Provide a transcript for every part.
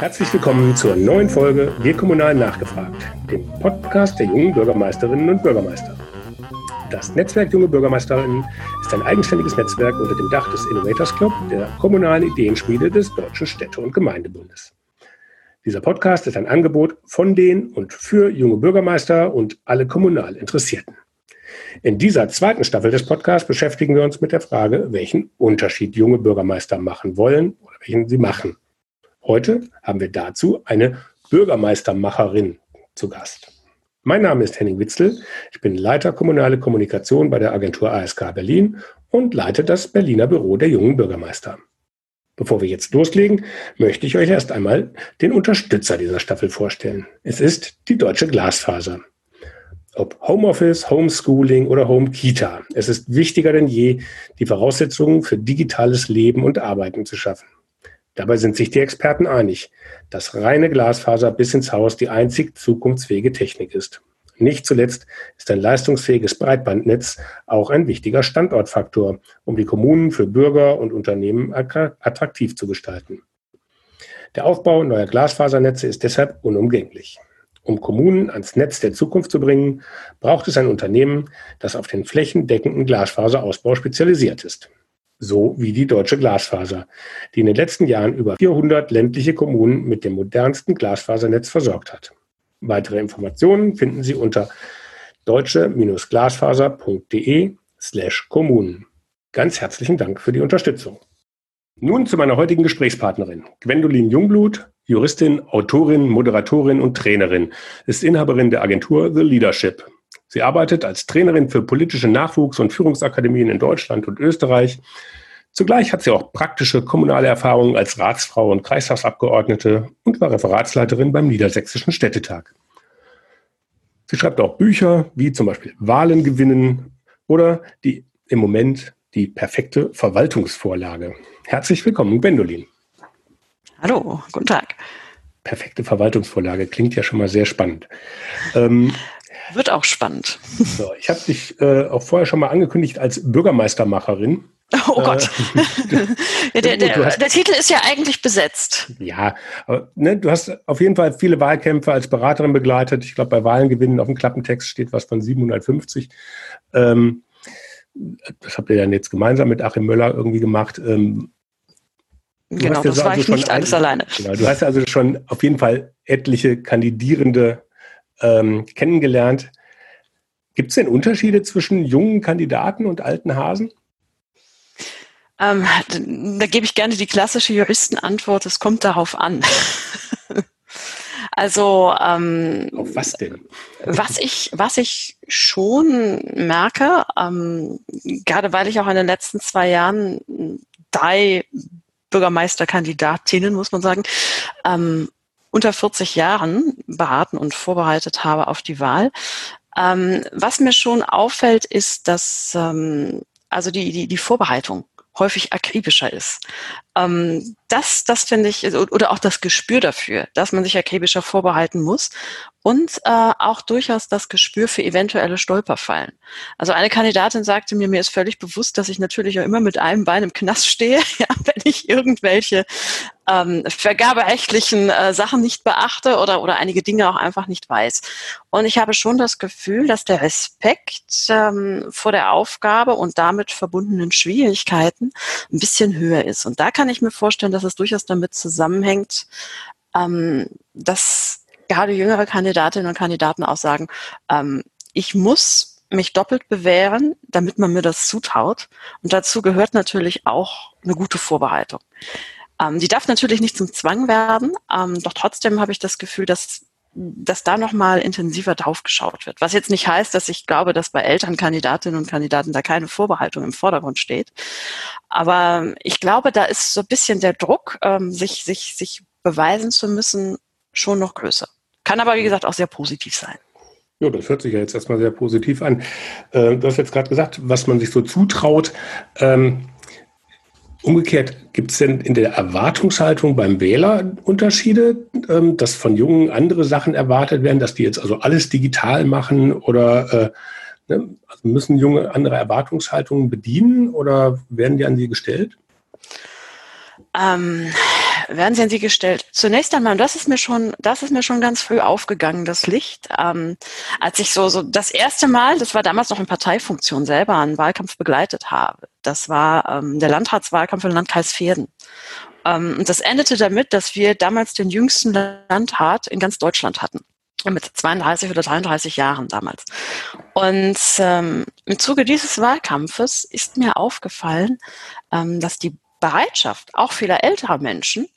Herzlich willkommen zur neuen Folge Wir Kommunal nachgefragt, dem Podcast der jungen Bürgermeisterinnen und Bürgermeister. Das Netzwerk Junge Bürgermeisterinnen ist ein eigenständiges Netzwerk unter dem Dach des Innovators Club, der kommunalen Ideenschmiede des Deutschen Städte- und Gemeindebundes. Dieser Podcast ist ein Angebot von den und für junge Bürgermeister und alle kommunal Interessierten. In dieser zweiten Staffel des Podcasts beschäftigen wir uns mit der Frage, welchen Unterschied junge Bürgermeister machen wollen oder welchen sie machen. Heute haben wir dazu eine Bürgermeistermacherin zu Gast. Mein Name ist Henning Witzel. Ich bin Leiter kommunale Kommunikation bei der Agentur ASK Berlin und leite das Berliner Büro der jungen Bürgermeister. Bevor wir jetzt loslegen, möchte ich euch erst einmal den Unterstützer dieser Staffel vorstellen. Es ist die Deutsche Glasfaser. Ob Homeoffice, Homeschooling oder Home Kita, es ist wichtiger denn je, die Voraussetzungen für digitales Leben und Arbeiten zu schaffen. Dabei sind sich die Experten einig, dass reine Glasfaser bis ins Haus die einzig zukunftsfähige Technik ist. Nicht zuletzt ist ein leistungsfähiges Breitbandnetz auch ein wichtiger Standortfaktor, um die Kommunen für Bürger und Unternehmen attraktiv zu gestalten. Der Aufbau neuer Glasfasernetze ist deshalb unumgänglich. Um Kommunen ans Netz der Zukunft zu bringen, braucht es ein Unternehmen, das auf den flächendeckenden Glasfaserausbau spezialisiert ist so wie die Deutsche Glasfaser, die in den letzten Jahren über 400 ländliche Kommunen mit dem modernsten Glasfasernetz versorgt hat. Weitere Informationen finden Sie unter deutsche-glasfaser.de slash Kommunen. Ganz herzlichen Dank für die Unterstützung. Nun zu meiner heutigen Gesprächspartnerin. Gwendolin Jungblut, Juristin, Autorin, Moderatorin und Trainerin, ist Inhaberin der Agentur The Leadership Sie arbeitet als Trainerin für politische Nachwuchs- und Führungsakademien in Deutschland und Österreich. Zugleich hat sie auch praktische kommunale Erfahrungen als Ratsfrau und Kreistagsabgeordnete und war Referatsleiterin beim Niedersächsischen Städtetag. Sie schreibt auch Bücher wie zum Beispiel Wahlen gewinnen oder die im Moment die perfekte Verwaltungsvorlage. Herzlich willkommen, Gwendolin. Hallo, guten Tag. Perfekte Verwaltungsvorlage klingt ja schon mal sehr spannend. Ähm, wird auch spannend. So, ich habe dich äh, auch vorher schon mal angekündigt als Bürgermeistermacherin. Oh Gott. Äh, ja, der, der, hast, der, Titel ist ja eigentlich besetzt. Ja, aber, ne, du hast auf jeden Fall viele Wahlkämpfe als Beraterin begleitet. Ich glaube, bei Wahlen gewinnen auf dem Klappentext steht was von 750. Ähm, das habt ihr dann jetzt gemeinsam mit Achim Möller irgendwie gemacht. Ähm, genau, das war also ich nicht alles alleine. Genau, du hast also schon auf jeden Fall etliche Kandidierende ähm, kennengelernt. Gibt es denn Unterschiede zwischen jungen Kandidaten und alten Hasen? Ähm, da gebe ich gerne die klassische Juristenantwort, es kommt darauf an. also ähm, auf was denn? Was ich, was ich schon merke, ähm, gerade weil ich auch in den letzten zwei Jahren drei Bürgermeisterkandidatinnen, muss man sagen, ähm, unter 40 Jahren beraten und vorbereitet habe auf die Wahl. Ähm, was mir schon auffällt, ist, dass ähm, also die, die, die Vorbereitung häufig akribischer ist. Ähm, das, das finde ich, oder auch das Gespür dafür, dass man sich akribischer vorbereiten muss und äh, auch durchaus das Gespür für eventuelle Stolperfallen. Also eine Kandidatin sagte mir, mir ist völlig bewusst, dass ich natürlich auch immer mit einem Bein im Knast stehe, ja, wenn ich irgendwelche ähm, vergaberechtlichen äh, Sachen nicht beachte oder, oder einige Dinge auch einfach nicht weiß. Und ich habe schon das Gefühl, dass der Respekt ähm, vor der Aufgabe und damit verbundenen Schwierigkeiten ein bisschen höher ist. Und da kann ich mir vorstellen, dass es durchaus damit zusammenhängt, ähm, dass gerade jüngere Kandidatinnen und Kandidaten auch sagen, ähm, ich muss mich doppelt bewähren, damit man mir das zutraut. Und dazu gehört natürlich auch eine gute Vorbereitung. Ähm, die darf natürlich nicht zum Zwang werden, ähm, doch trotzdem habe ich das Gefühl, dass dass da nochmal intensiver drauf geschaut wird. Was jetzt nicht heißt, dass ich glaube, dass bei Elternkandidatinnen und Kandidaten da keine Vorbereitung im Vordergrund steht. Aber ich glaube, da ist so ein bisschen der Druck, ähm, sich, sich, sich beweisen zu müssen, schon noch größer. Kann aber, wie gesagt, auch sehr positiv sein. Ja, das hört sich ja jetzt erstmal sehr positiv an. Äh, du hast jetzt gerade gesagt, was man sich so zutraut. Ähm, umgekehrt, gibt es denn in der Erwartungshaltung beim Wähler Unterschiede, ähm, dass von Jungen andere Sachen erwartet werden, dass die jetzt also alles digital machen oder äh, ne, also müssen Junge andere Erwartungshaltungen bedienen oder werden die an sie gestellt? Ähm, werden sie an sie gestellt. Zunächst einmal, das ist mir schon, das ist mir schon ganz früh aufgegangen, das Licht. Ähm, als ich so, so das erste Mal, das war damals noch in Parteifunktion selber, einen Wahlkampf begleitet habe. Das war ähm, der Landratswahlkampf im Landkreis Pferden. Ähm, und das endete damit, dass wir damals den jüngsten Landrat in ganz Deutschland hatten mit 32 oder 33 Jahren damals. Und ähm, im Zuge dieses Wahlkampfes ist mir aufgefallen, ähm, dass die Bereitschaft auch vieler älterer Menschen,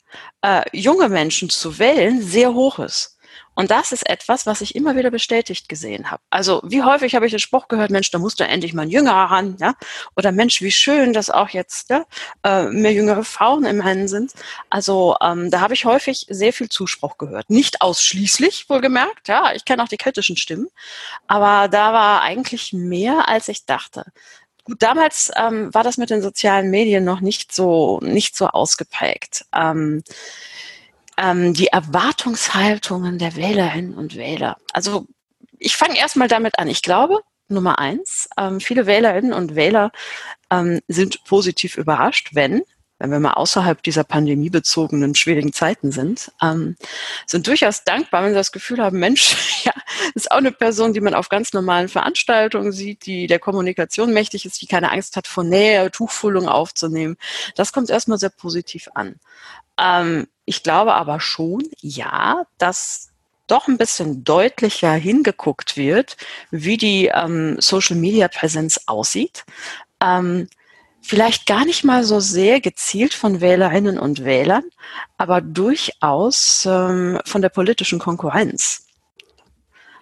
äh, junge Menschen zu wählen, sehr hoch ist. Und das ist etwas, was ich immer wieder bestätigt gesehen habe. Also wie häufig habe ich den Spruch gehört, Mensch, da muss da endlich mal ein Jüngerer ran, ja? Oder Mensch, wie schön, dass auch jetzt ja, äh, mehr jüngere Frauen im Rennen sind. Also ähm, da habe ich häufig sehr viel Zuspruch gehört. Nicht ausschließlich, wohlgemerkt, ja, ich kenne auch die kritischen Stimmen, aber da war eigentlich mehr, als ich dachte. Gut, damals ähm, war das mit den sozialen Medien noch nicht so nicht so ausgeprägt. Ähm, ähm, die Erwartungshaltungen der Wählerinnen und Wähler. Also ich fange erstmal damit an. Ich glaube, Nummer eins, ähm, viele Wählerinnen und Wähler ähm, sind positiv überrascht, wenn wenn wir mal außerhalb dieser pandemiebezogenen schwierigen Zeiten sind, ähm, sind durchaus dankbar, wenn sie das Gefühl haben, Mensch, ja, ist auch eine Person, die man auf ganz normalen Veranstaltungen sieht, die der Kommunikation mächtig ist, die keine Angst hat, von Nähe Tuchfühlung aufzunehmen. Das kommt erstmal sehr positiv an. Ähm, ich glaube aber schon, ja, dass doch ein bisschen deutlicher hingeguckt wird, wie die ähm, Social-Media-Präsenz aussieht. Ähm, vielleicht gar nicht mal so sehr gezielt von Wählerinnen und Wählern, aber durchaus ähm, von der politischen Konkurrenz.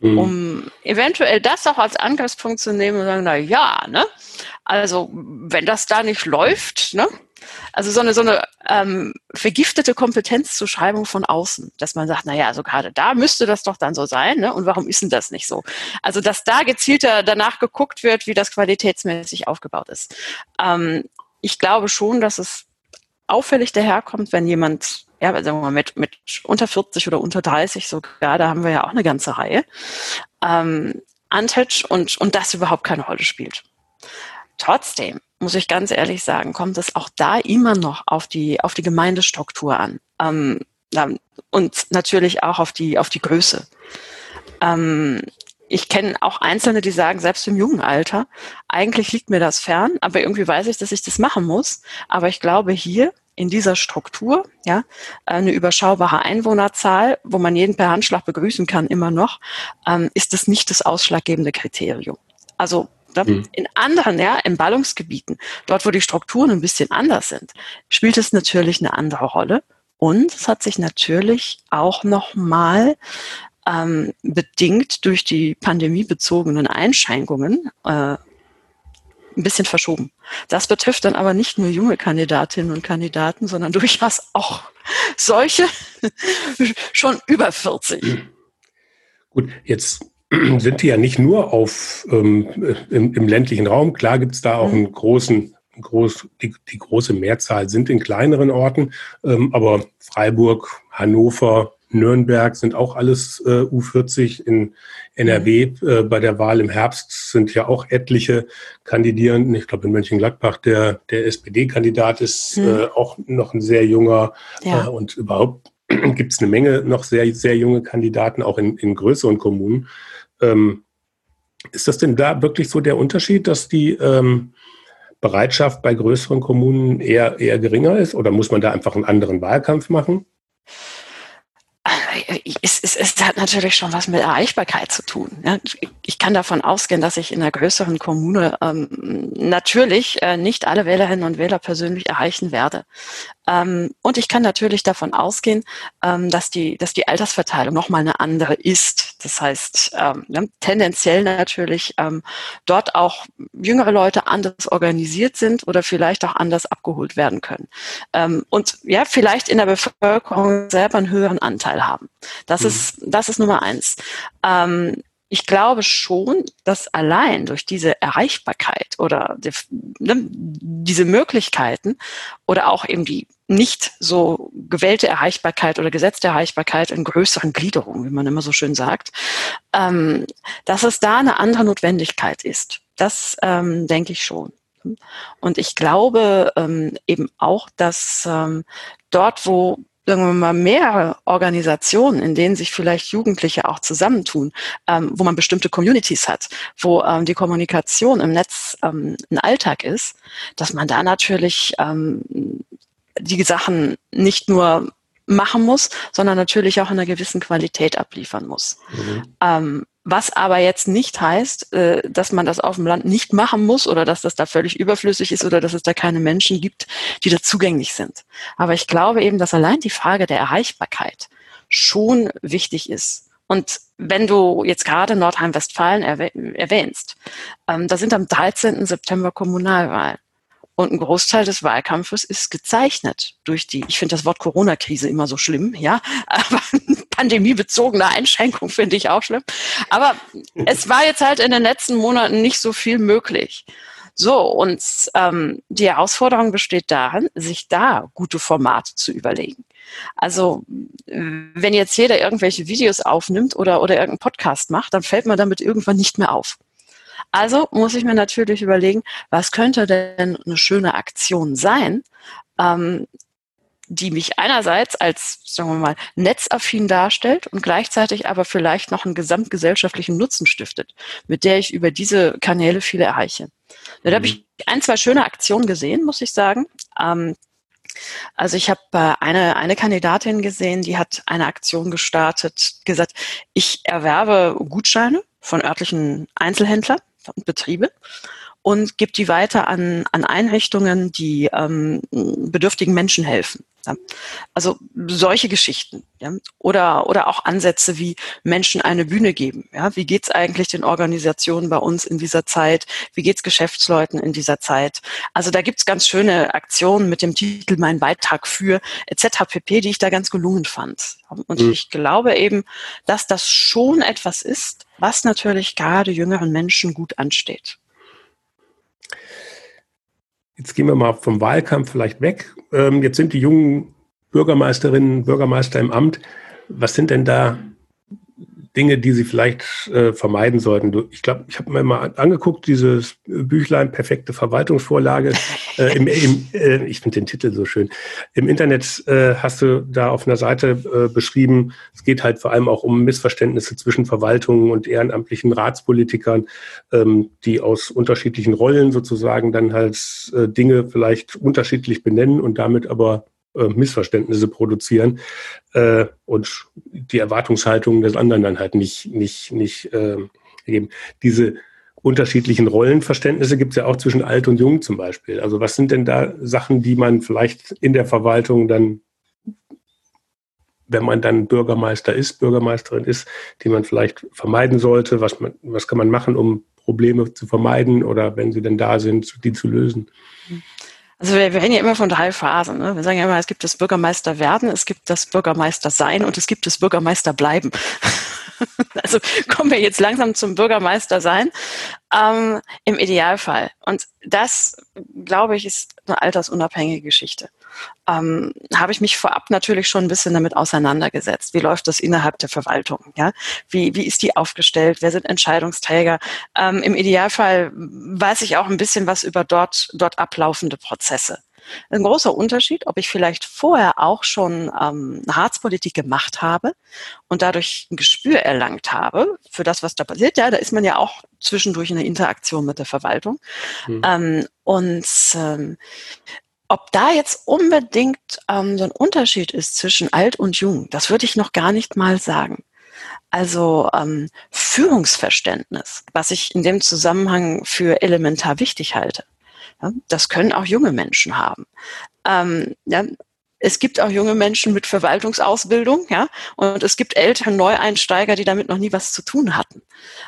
Mhm. Um eventuell das auch als Angriffspunkt zu nehmen und sagen, na ja, ne? Also wenn das da nicht läuft, ne? Also so eine, so eine ähm, vergiftete Kompetenzzuschreibung von außen, dass man sagt, naja, also gerade da müsste das doch dann so sein, ne? Und warum ist denn das nicht so? Also dass da gezielter danach geguckt wird, wie das qualitätsmäßig aufgebaut ist. Ähm, ich glaube schon, dass es auffällig daherkommt, wenn jemand, ja, sagen wir mal, mit, mit unter 40 oder unter 30 sogar, da haben wir ja auch eine ganze Reihe, ähm, antätscht und, und das überhaupt keine Rolle spielt. Trotzdem muss ich ganz ehrlich sagen, kommt es auch da immer noch auf die, auf die Gemeindestruktur an. Ähm, und natürlich auch auf die, auf die Größe. Ähm, ich kenne auch Einzelne, die sagen, selbst im jungen Alter, eigentlich liegt mir das fern, aber irgendwie weiß ich, dass ich das machen muss. Aber ich glaube, hier in dieser Struktur, ja, eine überschaubare Einwohnerzahl, wo man jeden per Handschlag begrüßen kann, immer noch, ähm, ist das nicht das ausschlaggebende Kriterium. Also Mhm. In anderen, ja, in Ballungsgebieten, dort, wo die Strukturen ein bisschen anders sind, spielt es natürlich eine andere Rolle. Und es hat sich natürlich auch nochmal ähm, bedingt durch die pandemiebezogenen Einschränkungen äh, ein bisschen verschoben. Das betrifft dann aber nicht nur junge Kandidatinnen und Kandidaten, sondern durchaus auch solche schon über 40. Gut, jetzt sind die ja nicht nur auf, ähm, im, im, ländlichen Raum. Klar gibt es da auch mhm. einen großen, groß, die, die, große Mehrzahl sind in kleineren Orten, ähm, aber Freiburg, Hannover, Nürnberg sind auch alles äh, U40 in NRW. Mhm. Äh, bei der Wahl im Herbst sind ja auch etliche Kandidierenden. Ich glaube, in Mönchengladbach der, der SPD-Kandidat ist mhm. äh, auch noch ein sehr junger ja. Äh, und überhaupt gibt es eine Menge noch sehr, sehr junge Kandidaten, auch in, in größeren Kommunen. Ähm, ist das denn da wirklich so der Unterschied, dass die ähm, Bereitschaft bei größeren Kommunen eher, eher geringer ist? Oder muss man da einfach einen anderen Wahlkampf machen? Es, es, es hat natürlich schon was mit Erreichbarkeit zu tun. Ja. Ich kann davon ausgehen, dass ich in einer größeren Kommune ähm, natürlich äh, nicht alle Wählerinnen und Wähler persönlich erreichen werde. Ähm, und ich kann natürlich davon ausgehen, ähm, dass, die, dass die Altersverteilung nochmal eine andere ist. Das heißt, ähm, ne, tendenziell natürlich ähm, dort auch jüngere Leute anders organisiert sind oder vielleicht auch anders abgeholt werden können. Ähm, und ja, vielleicht in der Bevölkerung selber einen höheren Anteil haben. Das mhm. ist, das ist Nummer eins. Ähm, ich glaube schon, dass allein durch diese Erreichbarkeit oder die, ne, diese Möglichkeiten oder auch eben die nicht so gewählte Erreichbarkeit oder gesetzte Erreichbarkeit in größeren Gliederungen, wie man immer so schön sagt, ähm, dass es da eine andere Notwendigkeit ist. Das ähm, denke ich schon. Und ich glaube ähm, eben auch, dass ähm, dort, wo sagen wir mal, mehr Organisationen, in denen sich vielleicht Jugendliche auch zusammentun, ähm, wo man bestimmte Communities hat, wo ähm, die Kommunikation im Netz ähm, ein Alltag ist, dass man da natürlich ähm, die Sachen nicht nur machen muss, sondern natürlich auch in einer gewissen Qualität abliefern muss. Mhm. Was aber jetzt nicht heißt, äh, dass man das auf dem Land nicht machen muss oder dass das da völlig überflüssig ist oder dass es da keine Menschen gibt, die da zugänglich sind. Aber ich glaube eben, dass allein die Frage der Erreichbarkeit schon wichtig ist. Und wenn du jetzt gerade Nordrhein-Westfalen erwähnst, ähm, da sind am 13. September Kommunalwahlen. Und ein Großteil des Wahlkampfes ist gezeichnet durch die, ich finde das Wort Corona-Krise immer so schlimm, ja, aber pandemiebezogene Einschränkung finde ich auch schlimm. Aber es war jetzt halt in den letzten Monaten nicht so viel möglich. So, und ähm, die Herausforderung besteht darin, sich da gute Formate zu überlegen. Also wenn jetzt jeder irgendwelche Videos aufnimmt oder, oder irgendeinen Podcast macht, dann fällt man damit irgendwann nicht mehr auf. Also muss ich mir natürlich überlegen, was könnte denn eine schöne Aktion sein, ähm, die mich einerseits als, sagen wir mal, netzaffin darstellt und gleichzeitig aber vielleicht noch einen gesamtgesellschaftlichen Nutzen stiftet, mit der ich über diese Kanäle viele erreiche. Da habe ich mhm. ein, zwei schöne Aktionen gesehen, muss ich sagen. Ähm, also ich habe äh, eine, eine Kandidatin gesehen, die hat eine Aktion gestartet, gesagt, ich erwerbe Gutscheine von örtlichen Einzelhändlern und Betriebe und gibt die weiter an, an Einrichtungen, die ähm, bedürftigen Menschen helfen. Ja. Also solche Geschichten. Ja. Oder, oder auch Ansätze wie Menschen eine Bühne geben. Ja. Wie geht's eigentlich den Organisationen bei uns in dieser Zeit? Wie geht's Geschäftsleuten in dieser Zeit? Also da gibt's ganz schöne Aktionen mit dem Titel Mein Beitrag für etc. pp., die ich da ganz gelungen fand. Und mhm. ich glaube eben, dass das schon etwas ist, was natürlich gerade jüngeren Menschen gut ansteht. Jetzt gehen wir mal vom Wahlkampf vielleicht weg. Ähm, jetzt sind die jungen Bürgermeisterinnen, Bürgermeister im Amt. Was sind denn da Dinge, die sie vielleicht äh, vermeiden sollten. Du, ich glaube, ich habe mir mal angeguckt, dieses Büchlein Perfekte Verwaltungsvorlage. Äh, im, im, äh, ich finde den Titel so schön. Im Internet äh, hast du da auf einer Seite äh, beschrieben, es geht halt vor allem auch um Missverständnisse zwischen Verwaltungen und ehrenamtlichen Ratspolitikern, ähm, die aus unterschiedlichen Rollen sozusagen dann halt äh, Dinge vielleicht unterschiedlich benennen und damit aber äh, Missverständnisse produzieren äh, und die Erwartungshaltung des anderen dann halt nicht, nicht, nicht äh, geben. Diese unterschiedlichen Rollenverständnisse gibt es ja auch zwischen alt und jung zum Beispiel. Also was sind denn da Sachen, die man vielleicht in der Verwaltung dann, wenn man dann Bürgermeister ist, Bürgermeisterin ist, die man vielleicht vermeiden sollte? Was, man, was kann man machen, um Probleme zu vermeiden oder wenn sie denn da sind, die zu lösen? Also wir, reden ja immer von drei Phasen. Ne? Wir sagen ja immer, es gibt das Bürgermeister werden, es gibt das Bürgermeister sein und es gibt das Bürgermeister bleiben. also kommen wir jetzt langsam zum Bürgermeister sein. Ähm, Im Idealfall. Und das, glaube ich, ist eine altersunabhängige Geschichte ähm, habe ich mich vorab natürlich schon ein bisschen damit auseinandergesetzt. Wie läuft das innerhalb der Verwaltung? Ja? Wie, wie ist die aufgestellt? Wer sind Entscheidungsträger? Ähm, Im Idealfall weiß ich auch ein bisschen was über dort, dort ablaufende Prozesse. Ein großer Unterschied, ob ich vielleicht vorher auch schon ähm, Ratspolitik gemacht habe und dadurch ein Gespür erlangt habe für das, was da passiert. Ja, da ist man ja auch zwischendurch in der Interaktion mit der Verwaltung. Mhm. Ähm, und ähm, ob da jetzt unbedingt ähm, so ein Unterschied ist zwischen alt und jung, das würde ich noch gar nicht mal sagen. Also ähm, Führungsverständnis, was ich in dem Zusammenhang für elementar wichtig halte, das können auch junge Menschen haben. Ähm, ja, es gibt auch junge Menschen mit Verwaltungsausbildung, ja, und es gibt ältere Neueinsteiger, die damit noch nie was zu tun hatten.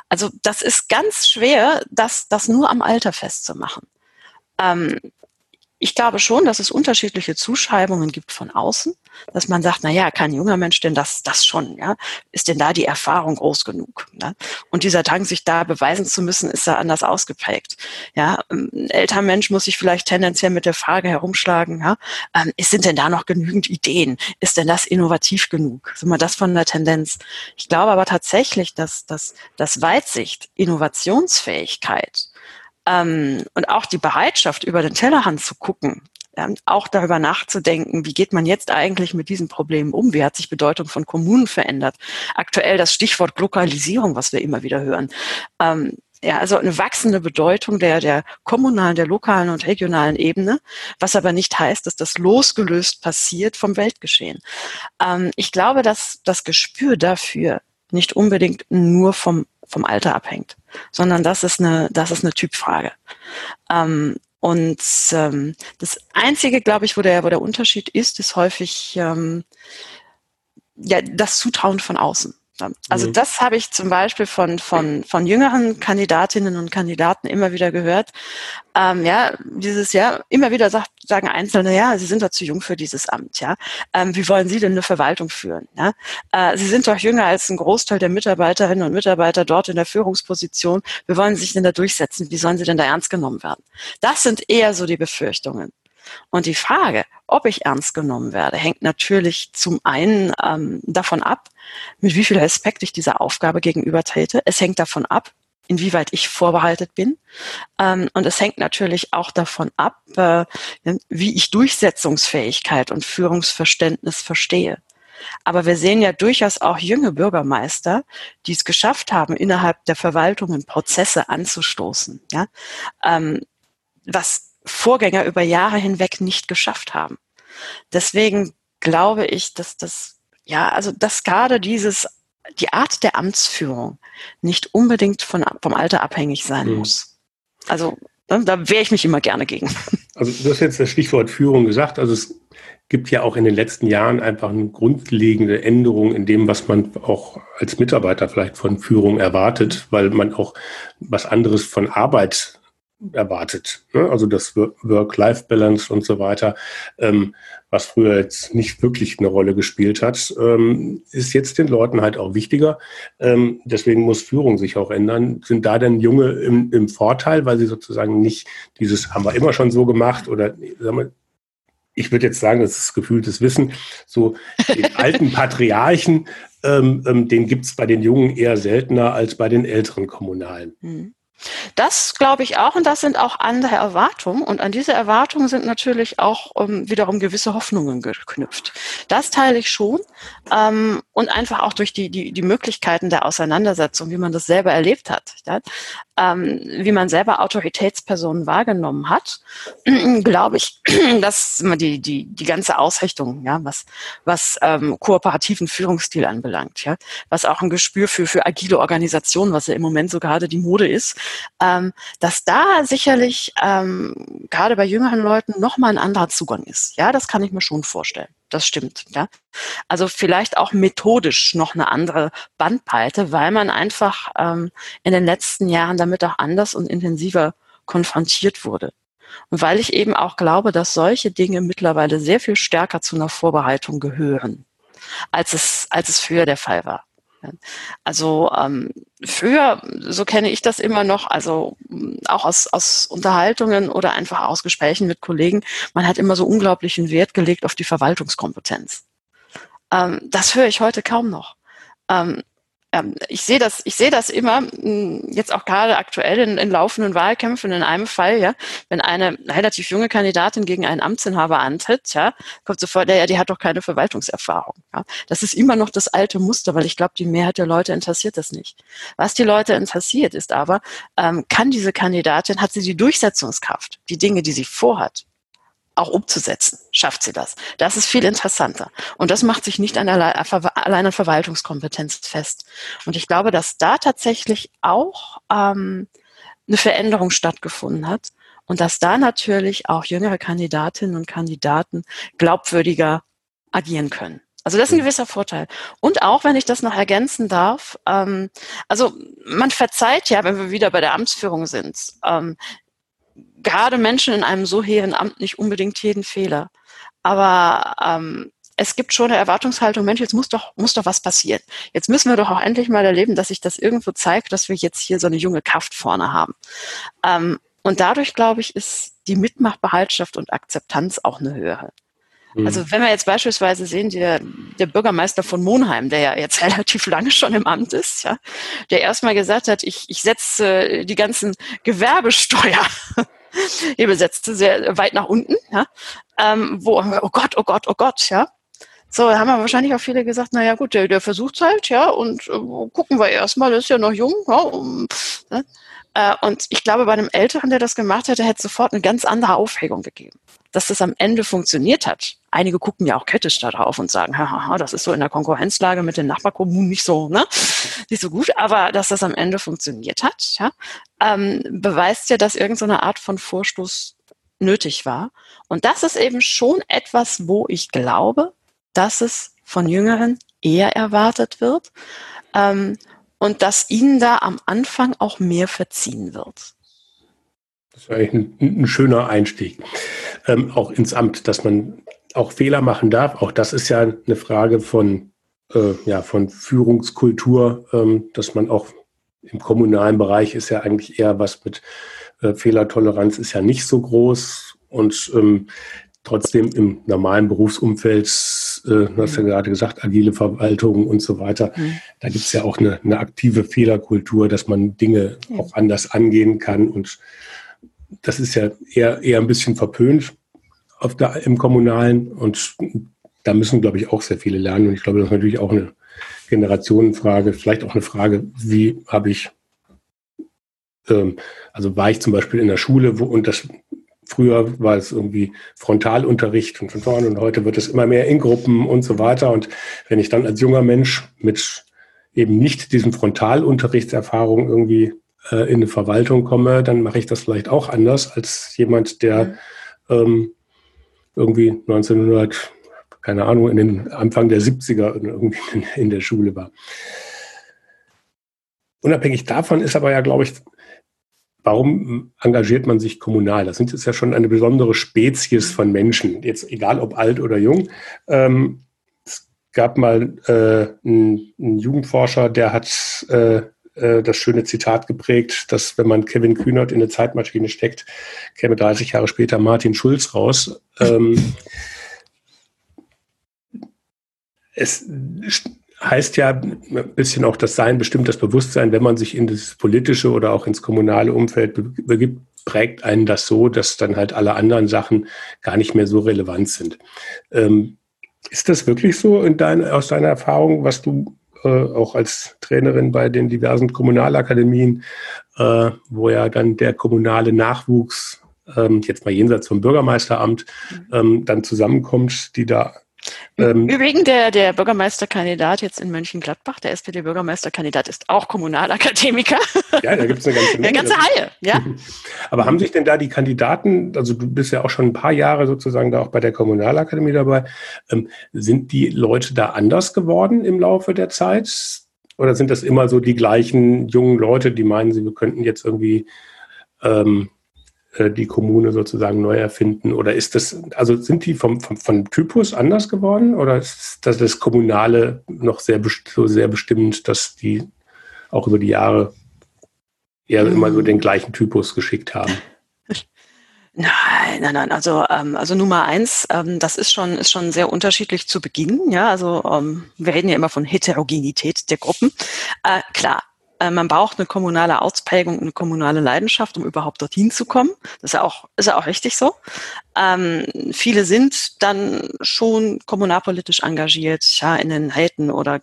Also das ist ganz schwer, das, das nur am Alter festzumachen. Ähm, ich glaube schon, dass es unterschiedliche Zuschreibungen gibt von außen, dass man sagt, na ja, kann junger Mensch denn das, das schon, ja? Ist denn da die Erfahrung groß genug? Ja? Und dieser Drang, sich da beweisen zu müssen, ist da anders ausgeprägt. Ja, ein älterer Mensch muss sich vielleicht tendenziell mit der Frage herumschlagen, ja, ähm, sind denn da noch genügend Ideen? Ist denn das innovativ genug? So mal das von der Tendenz. Ich glaube aber tatsächlich, dass, dass, dass Weitsicht, Innovationsfähigkeit, ähm, und auch die Bereitschaft, über den Tellerhand zu gucken, auch darüber nachzudenken, wie geht man jetzt eigentlich mit diesen Problemen um? Wie hat sich Bedeutung von Kommunen verändert? Aktuell das Stichwort Lokalisierung, was wir immer wieder hören. Ähm, ja, also eine wachsende Bedeutung der, der kommunalen, der lokalen und regionalen Ebene, was aber nicht heißt, dass das losgelöst passiert vom Weltgeschehen. Ähm, ich glaube, dass das Gespür dafür nicht unbedingt nur vom, vom Alter abhängt, sondern das ist eine, das ist eine Typfrage. Ähm, und ähm, das Einzige, glaube ich, wo der, wo der Unterschied ist, ist häufig ähm, ja, das Zutrauen von außen. Also mhm. das habe ich zum Beispiel von, von, von jüngeren Kandidatinnen und Kandidaten immer wieder gehört. Ähm, ja, dieses Jahr immer wieder sagt, sagen Einzelne, ja, Sie sind doch zu jung für dieses Amt. Ja, ähm, wie wollen Sie denn eine Verwaltung führen? Ja, äh, Sie sind doch jünger als ein Großteil der Mitarbeiterinnen und Mitarbeiter dort in der Führungsposition. Wie wollen Sie sich denn da durchsetzen? Wie sollen Sie denn da ernst genommen werden? Das sind eher so die Befürchtungen. Und die Frage, ob ich ernst genommen werde, hängt natürlich zum einen ähm, davon ab, mit wie viel Respekt ich dieser Aufgabe gegenüber trete. Es hängt davon ab, inwieweit ich vorbehaltet bin. Ähm, und es hängt natürlich auch davon ab, äh, wie ich Durchsetzungsfähigkeit und Führungsverständnis verstehe. Aber wir sehen ja durchaus auch junge Bürgermeister, die es geschafft haben, innerhalb der Verwaltungen Prozesse anzustoßen. Ja? Ähm, was Vorgänger über Jahre hinweg nicht geschafft haben. Deswegen glaube ich, dass das, ja, also dass gerade dieses, die Art der Amtsführung nicht unbedingt von, vom Alter abhängig sein mhm. muss. Also ne, da wehre ich mich immer gerne gegen. Also du hast jetzt das Stichwort Führung gesagt. Also es gibt ja auch in den letzten Jahren einfach eine grundlegende Änderung in dem, was man auch als Mitarbeiter vielleicht von Führung erwartet, weil man auch was anderes von Arbeit erwartet. Ne? Also das Work-Life-Balance und so weiter, ähm, was früher jetzt nicht wirklich eine Rolle gespielt hat, ähm, ist jetzt den Leuten halt auch wichtiger. Ähm, deswegen muss Führung sich auch ändern. Sind da denn Junge im, im Vorteil, weil sie sozusagen nicht dieses haben wir immer schon so gemacht oder sagen wir, ich würde jetzt sagen, das ist gefühltes Wissen, so den alten Patriarchen, ähm, ähm, den gibt's bei den Jungen eher seltener als bei den älteren Kommunalen. Mhm. Das glaube ich auch und das sind auch andere Erwartungen und an diese Erwartungen sind natürlich auch ähm, wiederum gewisse Hoffnungen geknüpft. Das teile ich schon ähm, und einfach auch durch die, die, die Möglichkeiten der Auseinandersetzung, wie man das selber erlebt hat, ja, ähm, wie man selber Autoritätspersonen wahrgenommen hat, glaube ich, dass die, die, die ganze Ausrichtung, ja, was, was ähm, kooperativen Führungsstil anbelangt, ja, was auch ein Gespür für, für agile Organisationen, was ja im Moment so gerade die Mode ist, ähm, dass da sicherlich ähm, gerade bei jüngeren Leuten nochmal ein anderer Zugang ist. Ja, das kann ich mir schon vorstellen. Das stimmt, ja. Also vielleicht auch methodisch noch eine andere Bandbreite, weil man einfach ähm, in den letzten Jahren damit auch anders und intensiver konfrontiert wurde. Und weil ich eben auch glaube, dass solche Dinge mittlerweile sehr viel stärker zu einer Vorbereitung gehören, als es, als es früher der Fall war. Also ähm, früher, so kenne ich das immer noch, also auch aus, aus Unterhaltungen oder einfach aus Gesprächen mit Kollegen, man hat immer so unglaublichen Wert gelegt auf die Verwaltungskompetenz. Ähm, das höre ich heute kaum noch. Ähm, ich sehe das, ich sehe das immer, hm, jetzt auch gerade aktuell in, in, laufenden Wahlkämpfen in einem Fall, ja, wenn eine relativ junge Kandidatin gegen einen Amtsinhaber antritt, ja, kommt sofort, ja, die hat doch keine Verwaltungserfahrung. Ja. Das ist immer noch das alte Muster, weil ich glaube, die Mehrheit der Leute interessiert das nicht. Was die Leute interessiert, ist aber, ähm, kann diese Kandidatin, hat sie die Durchsetzungskraft, die Dinge, die sie vorhat, auch umzusetzen. Schafft sie das? Das ist viel interessanter. Und das macht sich nicht an allein Verwaltungskompetenz fest. Und ich glaube, dass da tatsächlich auch ähm, eine Veränderung stattgefunden hat und dass da natürlich auch jüngere Kandidatinnen und Kandidaten glaubwürdiger agieren können. Also das ist ein gewisser Vorteil. Und auch, wenn ich das noch ergänzen darf, ähm, also man verzeiht ja, wenn wir wieder bei der Amtsführung sind, ähm, gerade Menschen in einem so hehren Amt nicht unbedingt jeden Fehler. Aber ähm, es gibt schon eine Erwartungshaltung, Mensch, jetzt muss doch, muss doch was passieren. Jetzt müssen wir doch auch endlich mal erleben, dass sich das irgendwo zeigt, dass wir jetzt hier so eine junge Kraft vorne haben. Ähm, und dadurch, glaube ich, ist die Mitmachbereitschaft und Akzeptanz auch eine höhere. Mhm. Also wenn wir jetzt beispielsweise sehen, der, der Bürgermeister von Monheim, der ja jetzt relativ lange schon im Amt ist, ja, der erstmal gesagt hat, ich, ich setze die ganzen Gewerbesteuer Hier besetzte sehr weit nach unten, ja. Ähm, wo, oh Gott, oh Gott, oh Gott, ja. So, da haben wir wahrscheinlich auch viele gesagt, naja gut, der, der versucht halt, ja, und äh, gucken wir erstmal, ist ja noch jung, ja, um, ne? äh, und ich glaube, bei einem Älteren, der das gemacht hätte, hätte sofort eine ganz andere Aufregung gegeben. Dass das am Ende funktioniert hat. Einige gucken ja auch kritisch darauf und sagen, haha, das ist so in der Konkurrenzlage mit den Nachbarkommunen nicht so, ne, nicht so gut, aber dass das am Ende funktioniert hat, ja, ähm, beweist ja, dass irgendeine so Art von Vorstoß nötig war. Und das ist eben schon etwas, wo ich glaube, dass es von Jüngeren eher erwartet wird ähm, und dass ihnen da am Anfang auch mehr verziehen wird. Das ist eigentlich ein, ein schöner Einstieg, ähm, auch ins Amt, dass man auch Fehler machen darf. Auch das ist ja eine Frage von, äh, ja, von Führungskultur, ähm, dass man auch im kommunalen Bereich ist ja eigentlich eher was mit äh, Fehlertoleranz ist ja nicht so groß. Und ähm, trotzdem im normalen Berufsumfeld, äh, du hast ja mhm. gerade gesagt, agile Verwaltung und so weiter, mhm. da gibt es ja auch eine, eine, aktive Fehlerkultur, dass man Dinge ja. auch anders angehen kann. Und das ist ja eher, eher ein bisschen verpönt der, im Kommunalen. Und da müssen, glaube ich, auch sehr viele lernen. Und ich glaube, das ist natürlich auch eine Generationenfrage, vielleicht auch eine Frage, wie habe ich, ähm, also war ich zum Beispiel in der Schule, wo, und das Früher war es irgendwie Frontalunterricht und von vorne und heute wird es immer mehr in Gruppen und so weiter. Und wenn ich dann als junger Mensch mit eben nicht diesen Frontalunterrichtserfahrung irgendwie äh, in eine Verwaltung komme, dann mache ich das vielleicht auch anders als jemand, der ähm, irgendwie 1900, keine Ahnung, in den Anfang der 70er irgendwie in, der Schule war. Unabhängig davon ist aber ja, glaube ich, warum engagiert man sich kommunal? Das sind jetzt ja schon eine besondere Spezies von Menschen, jetzt egal ob alt oder jung. Ähm, es gab mal äh, einen, einen, Jugendforscher, der hat äh, äh, das schöne Zitat geprägt, dass wenn man Kevin Kühnert in eine Zeitmaschine steckt, käme 30 Jahre später Martin Schulz raus. Ähm, es heißt ja ein bisschen auch das Sein, bestimmt das Bewusstsein, wenn man sich in das politische oder auch ins kommunale Umfeld begibt, prägt einen das so, dass dann halt alle anderen Sachen gar nicht mehr so relevant sind. Ähm, ist das wirklich so in dein, aus deiner Erfahrung, was du auch als Trainerin bei den diversen Kommunalakademien, äh, wo ja dann der kommunale Nachwuchs, ähm, jetzt mal jenseits vom Bürgermeisteramt, mhm. ähm, dann zusammenkommt, die da ähm, Übrigens, der, der Bürgermeisterkandidat jetzt in Mönchengladbach, der SPD-Bürgermeisterkandidat, ist auch Kommunalakademiker. Ja, da gibt es eine ganze Menge. Eine ganze Reihe, ja. Aber haben sich denn da die Kandidaten, also du bist ja auch schon ein paar Jahre sozusagen da auch bei der Kommunalakademie dabei, ähm, sind die Leute da anders geworden im Laufe der Zeit? Oder sind das immer so die gleichen jungen Leute, die meinen, sie könnten jetzt irgendwie ähm, äh, die Kommune sozusagen neu erfinden? Oder ist das, also sind die vom, vom, vom Typus anders geworden oder ist das, das Kommunale noch sehr, so sehr bestimmend, dass die auch über die Jahre eher mhm. immer so den gleichen Typus geschickt haben? Nein, nein, nein. Also, ähm, also Nummer eins, ähm, das ist schon, ist schon sehr unterschiedlich zu Beginn. Ja, also ähm, wir reden ja immer von Heterogenität der Gruppen. Äh, klar, man braucht eine kommunale Ausprägung, eine kommunale Leidenschaft, um überhaupt dorthin zu kommen. Das ist ja auch, ist ja auch richtig so. Ähm, viele sind dann schon kommunalpolitisch engagiert, ja, in den Räten oder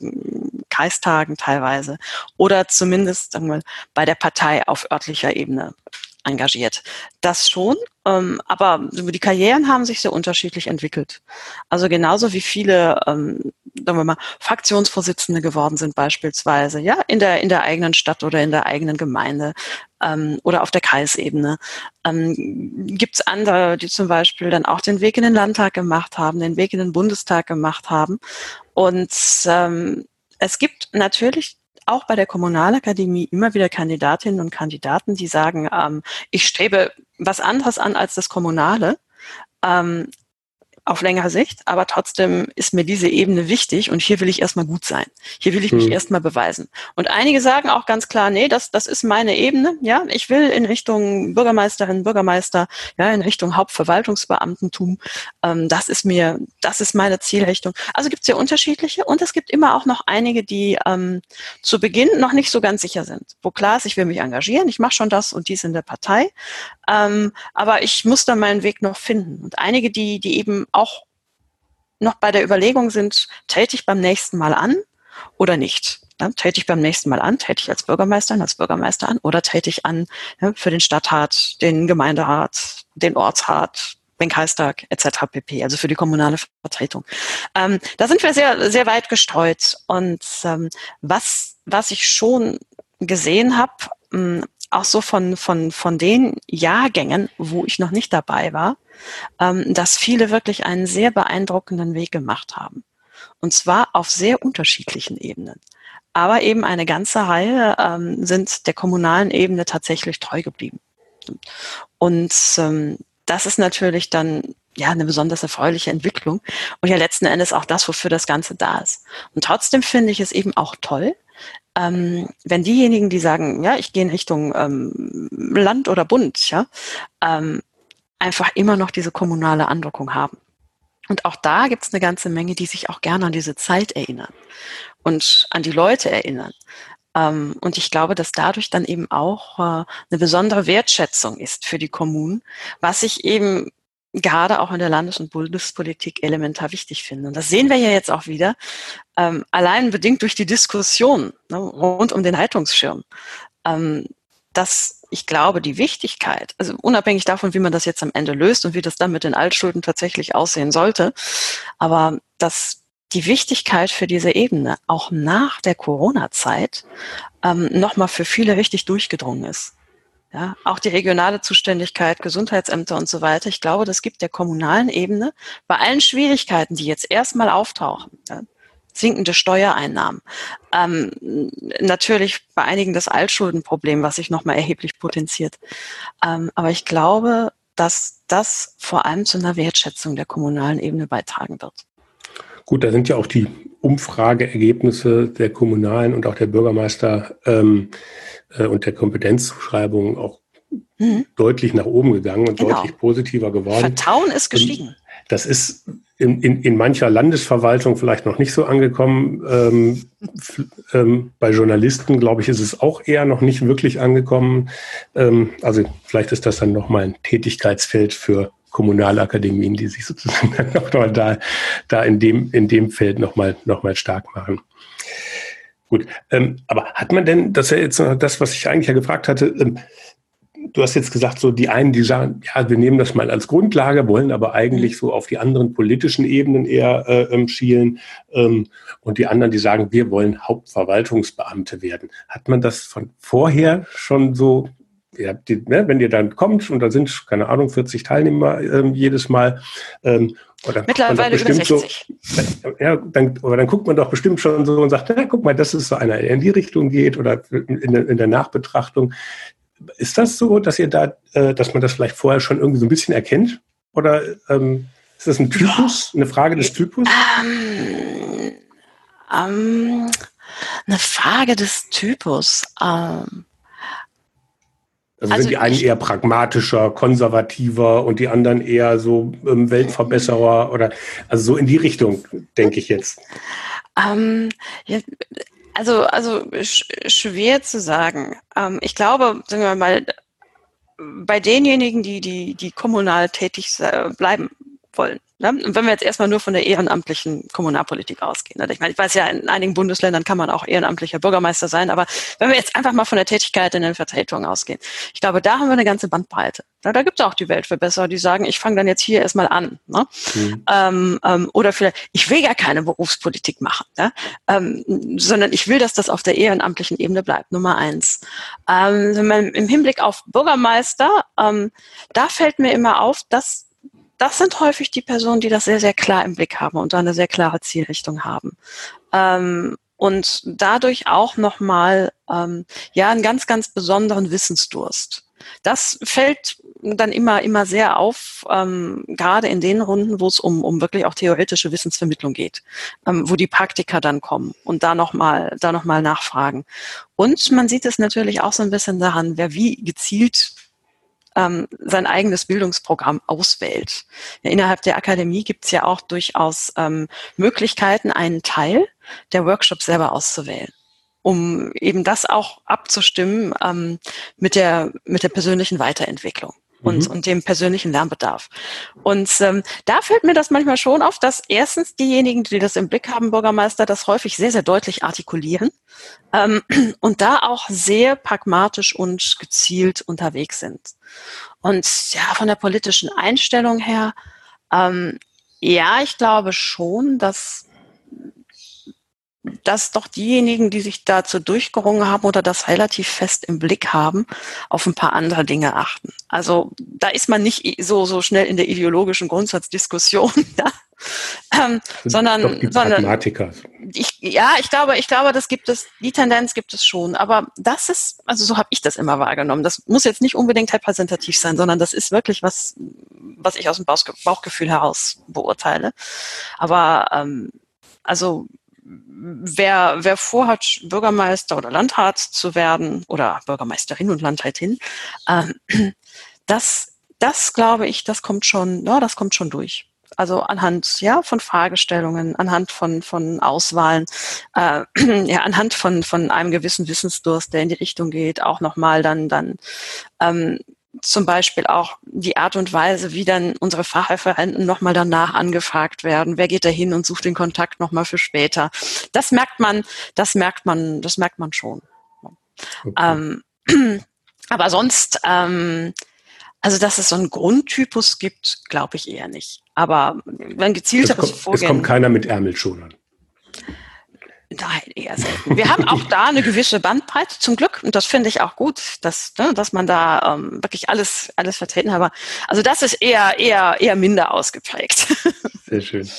Kreistagen teilweise. Oder zumindest, sagen wir bei der Partei auf örtlicher Ebene engagiert. Das schon, ähm, aber die Karrieren haben sich sehr unterschiedlich entwickelt. Also genauso wie viele, ähm, sagen wir mal, Fraktionsvorsitzende geworden sind beispielsweise, ja, in der, in der eigenen Stadt oder in der eigenen Gemeinde ähm, oder auf der Kreisebene. Ähm, Gibt es andere, die zum Beispiel dann auch den Weg in den Landtag gemacht haben, den Weg in den Bundestag gemacht haben. Und ähm, es gibt natürlich auch bei der Kommunalakademie immer wieder Kandidatinnen und Kandidaten, die sagen, ähm, ich strebe was anderes an als das Kommunale. Ähm, auf längere Sicht, aber trotzdem ist mir diese Ebene wichtig und hier will ich erstmal gut sein. Hier will ich mich hm. erstmal beweisen. Und einige sagen auch ganz klar, nee, das, das ist meine Ebene, ja, ich will in Richtung Bürgermeisterin, Bürgermeister, ja, in Richtung Hauptverwaltungsbeamtentum, ähm, das ist mir, das ist meine Zielrichtung. Also gibt es ja unterschiedliche und es gibt immer auch noch einige, die ähm, zu Beginn noch nicht so ganz sicher sind. Wo klar ist, ich will mich engagieren, ich mache schon das und dies in der Partei, ähm, aber ich muss dann meinen Weg noch finden. Und einige, die, die eben auch noch bei der Überlegung sind, trete ich beim nächsten Mal an oder nicht? Ja, trete ich beim nächsten Mal an, trete ich als Bürgermeisterin, als Bürgermeister an oder trete ich an ja, für den Stadtrat, den Gemeinderat, den Ortsrat, den Kreistag etc. pp. Also für die kommunale Vertretung. Ähm, da sind wir sehr sehr weit gestreut und ähm, was was ich schon gesehen habe, ähm, auch so von, von, von den Jahrgängen, wo ich noch nicht dabei war, ähm, dass viele wirklich einen sehr beeindruckenden Weg gemacht haben. Und zwar auf sehr unterschiedlichen Ebenen. Aber eben eine ganze Reihe ähm, sind der kommunalen Ebene tatsächlich treu geblieben. Und ähm, das ist natürlich dann ja eine besonders erfreuliche Entwicklung und ja letzten Endes auch das, wofür das Ganze da ist. Und trotzdem finde ich es eben auch toll, ähm, wenn diejenigen, die sagen, ja, ich gehe in Richtung ähm, Land oder Bund, ja, ähm, einfach immer noch diese kommunale Andockung haben. Und auch da gibt es eine ganze Menge, die sich auch gerne an diese Zeit erinnern und an die Leute erinnern. Ähm, und ich glaube, dass dadurch dann eben auch äh, eine besondere Wertschätzung ist für die Kommunen, was ich eben gerade auch in der Landes- und Bundespolitik elementar wichtig finde. Und das sehen wir ja jetzt auch wieder, ähm, allein bedingt durch die Diskussion ne, rund um den Haltungsschirm, ähm, dass ich glaube, die Wichtigkeit, also unabhängig davon, wie man das jetzt am Ende löst und wie das dann mit den Altschulden tatsächlich aussehen sollte, aber dass die Wichtigkeit für diese Ebene auch nach der Corona-Zeit ähm, nochmal für viele richtig durchgedrungen ist. Ja, auch die regionale Zuständigkeit, Gesundheitsämter und so weiter. Ich glaube, das gibt der kommunalen Ebene bei allen Schwierigkeiten, die jetzt erstmal auftauchen, ja, sinkende Steuereinnahmen, ähm, natürlich bei einigen das Altschuldenproblem, was sich nochmal erheblich potenziert. Ähm, aber ich glaube, dass das vor allem zu einer Wertschätzung der kommunalen Ebene beitragen wird. Gut, da sind ja auch die Umfrageergebnisse der Kommunalen und auch der Bürgermeister ähm, äh, und der Kompetenzzuschreibung auch mhm. deutlich nach oben gegangen und genau. deutlich positiver geworden. Vertrauen ist gestiegen. Und das ist in, in, in mancher Landesverwaltung vielleicht noch nicht so angekommen. Ähm, ähm, bei Journalisten, glaube ich, ist es auch eher noch nicht wirklich angekommen. Ähm, also vielleicht ist das dann nochmal ein Tätigkeitsfeld für Kommunalakademien, die sich sozusagen dann noch mal da, da in dem, in dem Feld nochmal noch mal stark machen. Gut, ähm, aber hat man denn, das ist ja jetzt das, was ich eigentlich ja gefragt hatte, ähm, du hast jetzt gesagt, so die einen, die sagen, ja, wir nehmen das mal als Grundlage, wollen aber eigentlich so auf die anderen politischen Ebenen eher äh, ähm, schielen. Ähm, und die anderen, die sagen, wir wollen Hauptverwaltungsbeamte werden. Hat man das von vorher schon so, die, ne, wenn ihr dann kommt und da sind, keine Ahnung, 40 Teilnehmer ähm, jedes Mal, ähm, oder Mittlerweile über 60. So, ja, dann, aber dann guckt man doch bestimmt schon so und sagt, na, guck mal, das ist so einer, der in die Richtung geht oder in der, in der Nachbetrachtung. Ist das so, dass ihr da, äh, dass man das vielleicht vorher schon irgendwie so ein bisschen erkennt? Oder ähm, ist das ein Typus, eine Frage des Typus? Ähm, ähm, eine Frage des Typus. Ähm, also, also sind die einen eher pragmatischer, konservativer und die anderen eher so ähm, Weltverbesserer oder also so in die Richtung, denke ich jetzt. Ähm, ja, also, also sch schwer zu sagen. Ähm, ich glaube, sagen wir mal, bei denjenigen, die, die, die kommunal tätig bleiben wollen? Und wenn wir jetzt erstmal nur von der ehrenamtlichen Kommunalpolitik ausgehen. Ne? Ich meine, ich weiß ja, in einigen Bundesländern kann man auch ehrenamtlicher Bürgermeister sein, aber wenn wir jetzt einfach mal von der Tätigkeit in den Vertretungen ausgehen, ich glaube, da haben wir eine ganze Bandbreite. Da, da gibt es auch die Weltverbesserer, die sagen, ich fange dann jetzt hier erstmal an. Ne? Mhm. Ähm, ähm, oder vielleicht, ich will ja keine Berufspolitik machen, ne? ähm, sondern ich will, dass das auf der ehrenamtlichen Ebene bleibt. Nummer eins. Ähm, Im Hinblick auf Bürgermeister, ähm, da fällt mir immer auf, dass das sind häufig die Personen, die das sehr, sehr klar im Blick haben und da eine sehr klare Zielrichtung haben. Ähm, und dadurch auch nochmal ähm, ja einen ganz, ganz besonderen Wissensdurst. Das fällt dann immer, immer sehr auf, ähm, gerade in den Runden, wo es um, um wirklich auch theoretische Wissensvermittlung geht, ähm, wo die Praktiker dann kommen und da nochmal, da noch nachfragen. Und man sieht es natürlich auch so ein bisschen daran, wer wie gezielt ähm, sein eigenes Bildungsprogramm auswählt. Innerhalb der Akademie gibt es ja auch durchaus ähm, Möglichkeiten, einen Teil der Workshops selber auszuwählen um eben das auch abzustimmen ähm, mit der mit der persönlichen Weiterentwicklung und, mhm. und dem persönlichen Lernbedarf. Und ähm, da fällt mir das manchmal schon auf, dass erstens diejenigen, die das im Blick haben, Bürgermeister, das häufig sehr, sehr deutlich artikulieren ähm, und da auch sehr pragmatisch und gezielt unterwegs sind. Und ja, von der politischen Einstellung her, ähm, ja, ich glaube schon, dass dass doch diejenigen, die sich dazu durchgerungen haben oder das relativ fest im Blick haben, auf ein paar andere Dinge achten. Also da ist man nicht so, so schnell in der ideologischen Grundsatzdiskussion, ja? ähm, sondern, sondern ich, ja, ich glaube, ich glaube, das gibt es, die Tendenz gibt es schon. Aber das ist, also so habe ich das immer wahrgenommen. Das muss jetzt nicht unbedingt repräsentativ sein, sondern das ist wirklich was, was ich aus dem Bauchgefühl heraus beurteile. Aber ähm, also wer, wer vorhat, Bürgermeister oder Landrat zu werden oder Bürgermeisterin und Landrätin, ähm, das, das glaube ich, das kommt schon, ja, das kommt schon durch. Also anhand ja von Fragestellungen, anhand von von Auswahlen, äh, ja anhand von von einem gewissen Wissensdurst, der in die Richtung geht, auch nochmal dann dann ähm, zum Beispiel auch die Art und Weise, wie dann unsere Fachreferenten nochmal danach angefragt werden. Wer geht da hin und sucht den Kontakt nochmal für später? Das merkt man, das merkt man, das merkt man schon. Okay. Ähm, aber sonst, ähm, also dass es so einen Grundtypus gibt, glaube ich eher nicht. Aber wenn gezielteres es kommt, Vorgehen. Es kommt keiner mit Ärmelschonern. Nein, eher selten. Wir haben auch da eine gewisse Bandbreite zum Glück und das finde ich auch gut, dass, ne, dass man da ähm, wirklich alles, alles vertreten hat. Also das ist eher, eher, eher minder ausgeprägt. Sehr schön.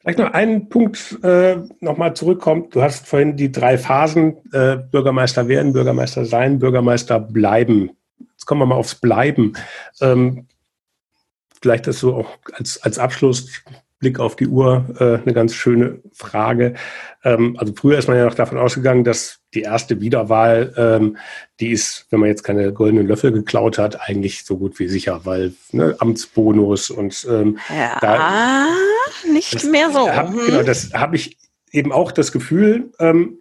Vielleicht noch einen Punkt äh, nochmal zurückkommt. Du hast vorhin die drei Phasen äh, Bürgermeister werden, Bürgermeister sein, Bürgermeister bleiben. Jetzt kommen wir mal aufs Bleiben. Ähm, vielleicht das so auch als, als Abschluss Blick auf die Uhr äh, eine ganz schöne Frage. Ähm, also früher ist man ja noch davon ausgegangen, dass die erste Wiederwahl, ähm, die ist, wenn man jetzt keine goldenen Löffel geklaut hat, eigentlich so gut wie sicher, weil ne, Amtsbonus und ähm, ja, da, nicht mehr so. Hab, genau, mhm. das habe ich eben auch das Gefühl, ähm,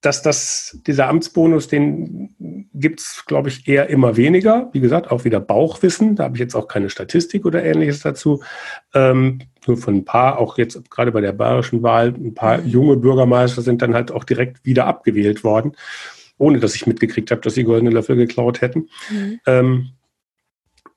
dass das, dieser Amtsbonus, den gibt es, glaube ich, eher immer weniger. Wie gesagt, auch wieder Bauchwissen. Da habe ich jetzt auch keine Statistik oder ähnliches dazu. Ähm, nur von ein paar, auch jetzt gerade bei der bayerischen Wahl, ein paar mhm. junge Bürgermeister sind dann halt auch direkt wieder abgewählt worden, ohne dass ich mitgekriegt habe, dass sie goldene Löffel geklaut hätten. Mhm. Ähm,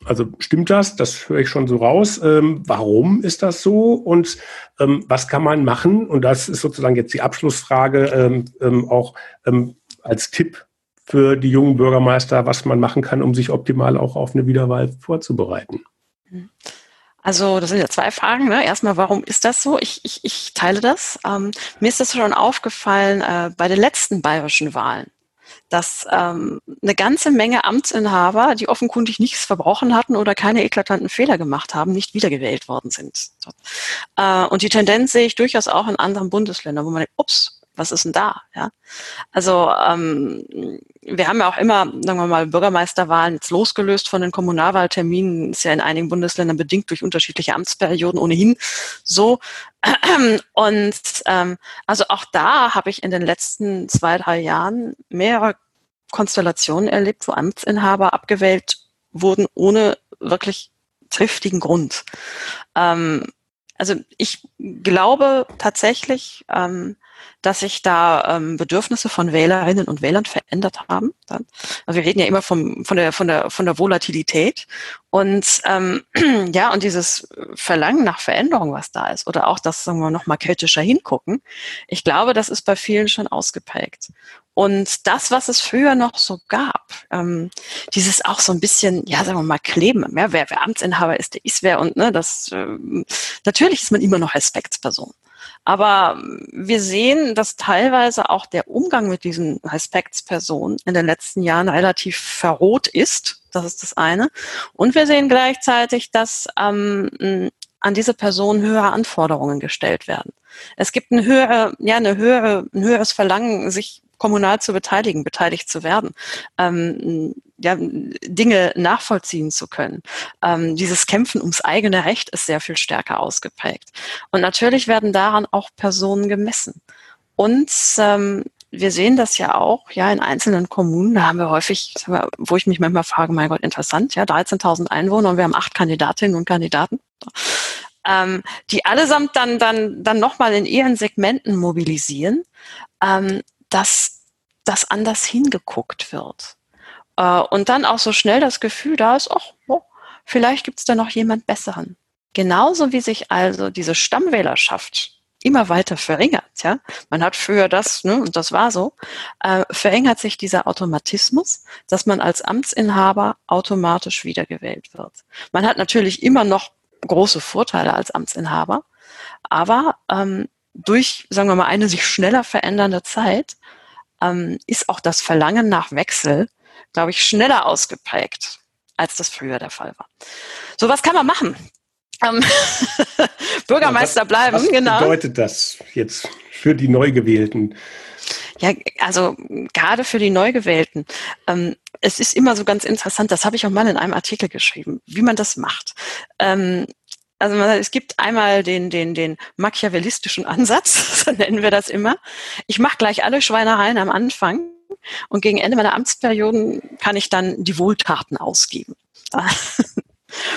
also stimmt das? Das höre ich schon so raus. Ähm, warum ist das so? Und ähm, was kann man machen? Und das ist sozusagen jetzt die Abschlussfrage ähm, ähm auch ähm, als Tipp für die jungen Bürgermeister, was man machen kann, um sich optimal auch auf eine Wiederwahl vorzubereiten. Also das sind ja zwei Fragen. Ne? Erstmal, warum ist das so? Ich, ich, ich teile das. Ähm, mir ist das schon aufgefallen äh, bei den letzten bayerischen Wahlen dass ähm, eine ganze Menge Amtsinhaber, die offenkundig nichts verbrochen hatten oder keine eklatanten Fehler gemacht haben, nicht wiedergewählt worden sind. Äh, und die Tendenz sehe ich durchaus auch in anderen Bundesländern, wo man denkt, ups, was ist denn da? Ja? Also ähm, wir haben ja auch immer, sagen wir mal, Bürgermeisterwahlen jetzt losgelöst von den Kommunalwahlterminen, ist ja in einigen Bundesländern bedingt durch unterschiedliche Amtsperioden ohnehin so. Und ähm, also auch da habe ich in den letzten zwei, drei Jahren mehrere Konstellationen erlebt, wo Amtsinhaber abgewählt wurden ohne wirklich triftigen Grund. Ähm, also ich glaube tatsächlich, ähm, dass sich da ähm, Bedürfnisse von Wählerinnen und Wählern verändert haben. Dann. Also wir reden ja immer vom, von, der, von, der, von der Volatilität. Und ähm, ja, und dieses Verlangen nach Veränderung, was da ist, oder auch das, sagen wir noch mal kritischer hingucken, ich glaube, das ist bei vielen schon ausgeprägt. Und das, was es früher noch so gab, ähm, dieses auch so ein bisschen, ja, sagen wir mal, Kleben, ja, wer, wer Amtsinhaber ist, der ist wer und ne, das ähm, natürlich ist man immer noch Respektsperson. Aber wir sehen, dass teilweise auch der Umgang mit diesen Respektspersonen in den letzten Jahren relativ verroht ist. Das ist das eine. Und wir sehen gleichzeitig, dass ähm, an diese Person höhere Anforderungen gestellt werden. Es gibt eine höhere, ja, eine höhere, ein höheres Verlangen, sich kommunal zu beteiligen, beteiligt zu werden, ähm, ja, Dinge nachvollziehen zu können. Ähm, dieses Kämpfen ums eigene Recht ist sehr viel stärker ausgeprägt. Und natürlich werden daran auch Personen gemessen. Und ähm, wir sehen das ja auch, ja, in einzelnen Kommunen, da haben wir häufig, wo ich mich manchmal frage, mein Gott, interessant, ja, 13.000 Einwohner und wir haben acht Kandidatinnen und Kandidaten, ähm, die allesamt dann, dann, dann nochmal in ihren Segmenten mobilisieren, ähm, dass das anders hingeguckt wird. Äh, und dann auch so schnell das Gefühl da ist, ach, oh, vielleicht gibt es da noch jemand Besseren. Genauso wie sich also diese Stammwählerschaft immer weiter verringert, ja. Man hat früher das, ne, und das war so, äh, verringert sich dieser Automatismus, dass man als Amtsinhaber automatisch wiedergewählt wird. Man hat natürlich immer noch große Vorteile als Amtsinhaber, aber ähm, durch, sagen wir mal, eine sich schneller verändernde Zeit ähm, ist auch das Verlangen nach Wechsel, glaube ich, schneller ausgeprägt, als das früher der Fall war. So, was kann man machen? Ähm, Bürgermeister ja, was, bleiben, was genau. Was bedeutet das jetzt für die Neugewählten? Ja, also gerade für die Neugewählten. Ähm, es ist immer so ganz interessant, das habe ich auch mal in einem Artikel geschrieben, wie man das macht. Ähm, also es gibt einmal den, den, den machiavellistischen Ansatz, so nennen wir das immer. Ich mache gleich alle Schweinereien am Anfang und gegen Ende meiner Amtsperioden kann ich dann die Wohltaten ausgeben.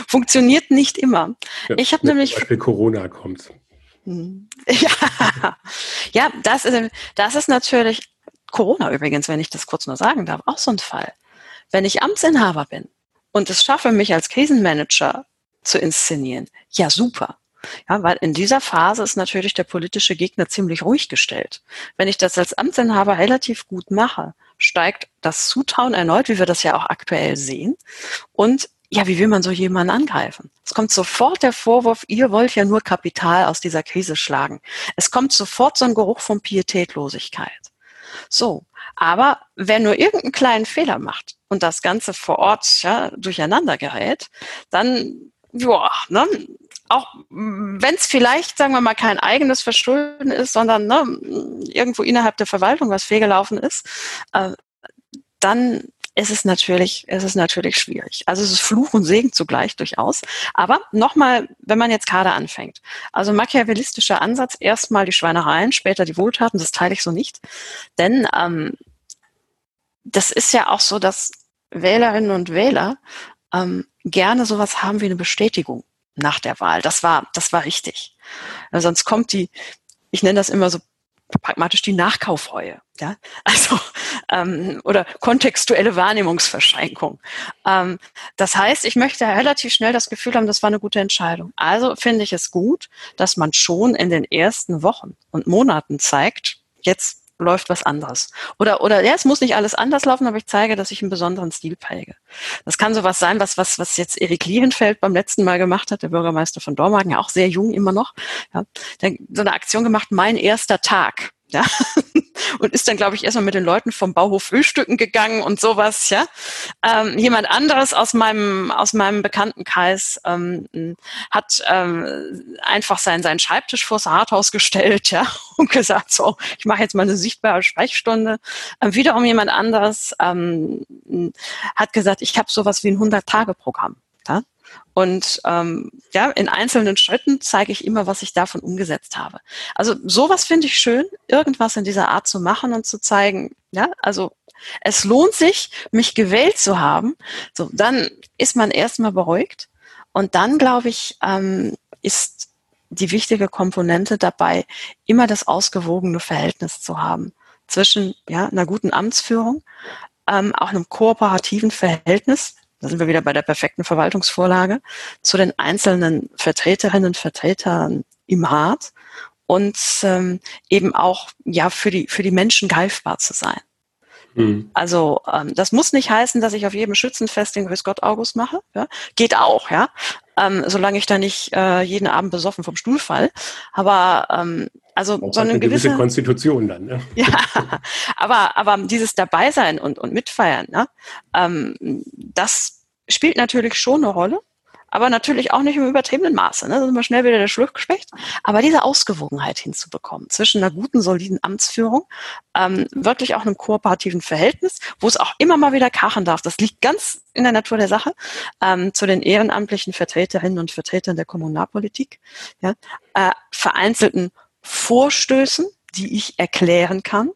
Funktioniert nicht immer. Ja, ich habe nämlich. Beispiel Corona kommt. Hm. Ja, ja das, ist, das ist natürlich Corona übrigens, wenn ich das kurz nur sagen darf, auch so ein Fall. Wenn ich Amtsinhaber bin und es schaffe, mich als Krisenmanager zu inszenieren. Ja, super. Ja, weil in dieser Phase ist natürlich der politische Gegner ziemlich ruhig gestellt. Wenn ich das als Amtsinhaber relativ gut mache, steigt das Zutrauen erneut, wie wir das ja auch aktuell sehen. Und ja, wie will man so jemanden angreifen? Es kommt sofort der Vorwurf, ihr wollt ja nur Kapital aus dieser Krise schlagen. Es kommt sofort so ein Geruch von Pietätlosigkeit. So, aber wer nur irgendeinen kleinen Fehler macht und das Ganze vor Ort ja, durcheinander gerät, dann ja, ne, auch wenn es vielleicht, sagen wir mal, kein eigenes Verschulden ist, sondern ne, irgendwo innerhalb der Verwaltung was fehlgelaufen ist, äh, dann ist es natürlich, ist es natürlich schwierig. Also es ist Fluch und Segen zugleich durchaus. Aber nochmal, wenn man jetzt gerade anfängt. Also machiavellistischer Ansatz, erstmal die Schweinereien, später die Wohltaten, das teile ich so nicht. Denn ähm, das ist ja auch so, dass Wählerinnen und Wähler ähm, gerne sowas haben wie eine Bestätigung nach der Wahl. Das war, das war richtig. Also sonst kommt die, ich nenne das immer so pragmatisch die Nachkaufreue, ja, also ähm, oder kontextuelle Wahrnehmungsverschränkung. Ähm, das heißt, ich möchte relativ schnell das Gefühl haben, das war eine gute Entscheidung. Also finde ich es gut, dass man schon in den ersten Wochen und Monaten zeigt, jetzt läuft was anderes. Oder, oder ja, es muss nicht alles anders laufen, aber ich zeige, dass ich einen besonderen Stil präge. Das kann sowas sein, was, was, was jetzt Erik Liehenfeld beim letzten Mal gemacht hat, der Bürgermeister von Dormagen, ja auch sehr jung immer noch. Ja, der, so eine Aktion gemacht, mein erster Tag. Ja, und ist dann, glaube ich, erstmal mit den Leuten vom Bauhof frühstücken gegangen und sowas, ja. Ähm, jemand anderes aus meinem, aus meinem Bekanntenkreis ähm, hat ähm, einfach seinen, seinen Schreibtisch vors Rathaus gestellt, ja, und gesagt, so, ich mache jetzt mal eine sichtbare Sprechstunde. Ähm, wiederum jemand anderes ähm, hat gesagt, ich habe sowas wie ein 100-Tage-Programm. Ja? Und ähm, ja, in einzelnen Schritten zeige ich immer, was ich davon umgesetzt habe. Also sowas finde ich schön, irgendwas in dieser Art zu machen und zu zeigen, ja, also es lohnt sich, mich gewählt zu haben. So, dann ist man erstmal beruhigt. Und dann, glaube ich, ähm, ist die wichtige Komponente dabei, immer das ausgewogene Verhältnis zu haben zwischen ja, einer guten Amtsführung, ähm, auch einem kooperativen Verhältnis da sind wir wieder bei der perfekten Verwaltungsvorlage, zu den einzelnen Vertreterinnen und Vertretern im Rat und ähm, eben auch ja für die, für die Menschen greifbar zu sein. Mhm. Also ähm, das muss nicht heißen, dass ich auf jedem Schützenfest den Grüß Gott August mache. Ja? Geht auch, ja. Ähm, solange ich da nicht äh, jeden Abend besoffen vom Stuhl fall. Aber ähm, also so eine, eine gewisse, gewisse, Konstitution dann. Ne? Ja, aber aber dieses Dabeisein und und mitfeiern, ne? ähm, das spielt natürlich schon eine Rolle aber natürlich auch nicht im übertriebenen Maße. Ne? Da sind wir schnell wieder der Schluckspecht. Aber diese Ausgewogenheit hinzubekommen zwischen einer guten, soliden Amtsführung, ähm, wirklich auch einem kooperativen Verhältnis, wo es auch immer mal wieder krachen darf, das liegt ganz in der Natur der Sache, ähm, zu den ehrenamtlichen Vertreterinnen und Vertretern der Kommunalpolitik, ja? äh, vereinzelten Vorstößen, die ich erklären kann,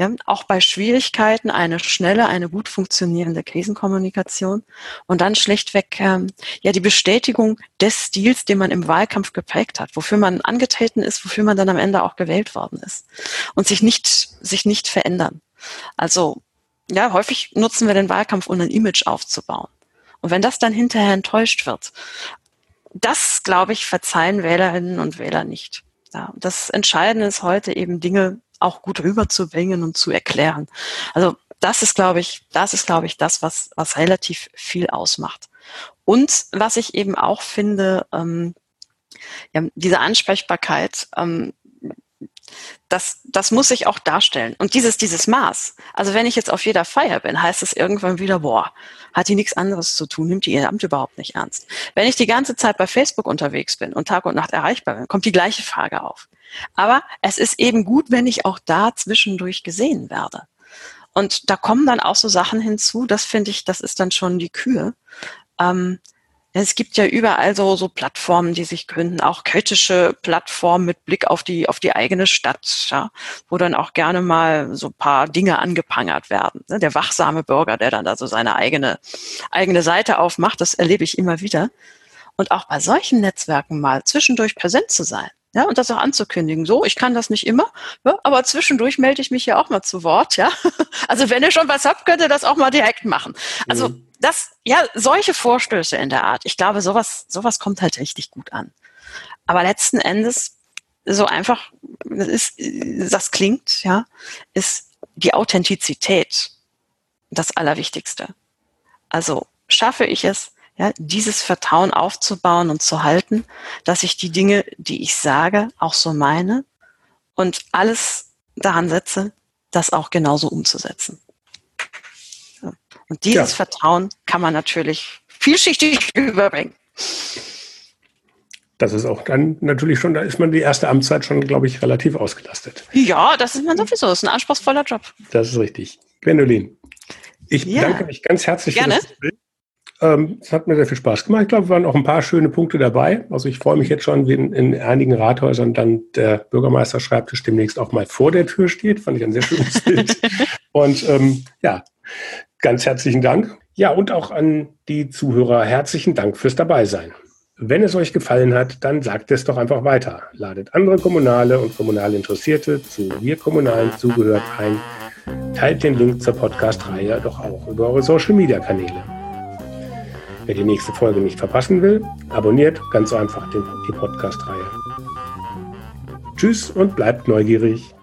ja, auch bei Schwierigkeiten eine schnelle, eine gut funktionierende Krisenkommunikation und dann schlichtweg ähm, ja die Bestätigung des Stils, den man im Wahlkampf geprägt hat, wofür man angetreten ist, wofür man dann am Ende auch gewählt worden ist und sich nicht sich nicht verändern. Also ja, häufig nutzen wir den Wahlkampf, um ein Image aufzubauen. Und wenn das dann hinterher enttäuscht wird, das, glaube ich, verzeihen Wählerinnen und Wähler nicht. Ja, das Entscheidende ist heute eben Dinge auch gut rüberzubringen und zu erklären. Also das ist, glaube ich, das ist, glaube ich, das, was, was relativ viel ausmacht. Und was ich eben auch finde, ähm, ja, diese Ansprechbarkeit, ähm, das, das muss ich auch darstellen. Und dieses, dieses Maß. Also wenn ich jetzt auf jeder Feier bin, heißt es irgendwann wieder, boah, hat die nichts anderes zu tun, nimmt die ihr Amt überhaupt nicht ernst. Wenn ich die ganze Zeit bei Facebook unterwegs bin und Tag und Nacht erreichbar bin, kommt die gleiche Frage auf. Aber es ist eben gut, wenn ich auch da zwischendurch gesehen werde. Und da kommen dann auch so Sachen hinzu, das finde ich, das ist dann schon die Kühe. Ähm, es gibt ja überall so, so Plattformen, die sich gründen, auch kritische Plattformen mit Blick auf die, auf die eigene Stadt, ja, wo dann auch gerne mal so paar Dinge angeprangert werden. Ne, der wachsame Bürger, der dann da so seine eigene, eigene Seite aufmacht, das erlebe ich immer wieder. Und auch bei solchen Netzwerken mal zwischendurch präsent zu sein. Ja, und das auch anzukündigen. So, ich kann das nicht immer, ja, aber zwischendurch melde ich mich ja auch mal zu Wort, ja. Also wenn ihr schon was habt, könnt ihr das auch mal direkt machen. Also mhm. das, ja, solche Vorstöße in der Art. Ich glaube, sowas, sowas kommt halt richtig gut an. Aber letzten Endes, so einfach, das ist, das klingt, ja, ist die Authentizität das Allerwichtigste. Also schaffe ich es, ja, dieses Vertrauen aufzubauen und zu halten, dass ich die Dinge, die ich sage, auch so meine und alles daran setze, das auch genauso umzusetzen. Und dieses ja. Vertrauen kann man natürlich vielschichtig überbringen. Das ist auch dann natürlich schon, da ist man die erste Amtszeit schon, glaube ich, relativ ausgelastet. Ja, das ist man sowieso. Das ist ein anspruchsvoller Job. Das ist richtig. Gwendolin, ich ja. bedanke mich ganz herzlich Gerne. für das Gespräch. Ähm, es hat mir sehr viel Spaß gemacht. Ich glaube, es waren auch ein paar schöne Punkte dabei. Also ich freue mich jetzt schon, wie in, in einigen Rathäusern dann der Bürgermeisterschreibtisch demnächst auch mal vor der Tür steht. Fand ich ein sehr schönes Bild. Und ähm, ja, ganz herzlichen Dank. Ja, und auch an die Zuhörer herzlichen Dank fürs Dabeisein. Wenn es euch gefallen hat, dann sagt es doch einfach weiter. Ladet andere Kommunale und kommunale Interessierte zu Wir Kommunalen zugehört ein. Teilt den Link zur Podcast-Reihe doch auch über eure Social-Media-Kanäle. Wer die nächste Folge nicht verpassen will, abonniert ganz einfach den, die Podcast-Reihe. Tschüss und bleibt neugierig.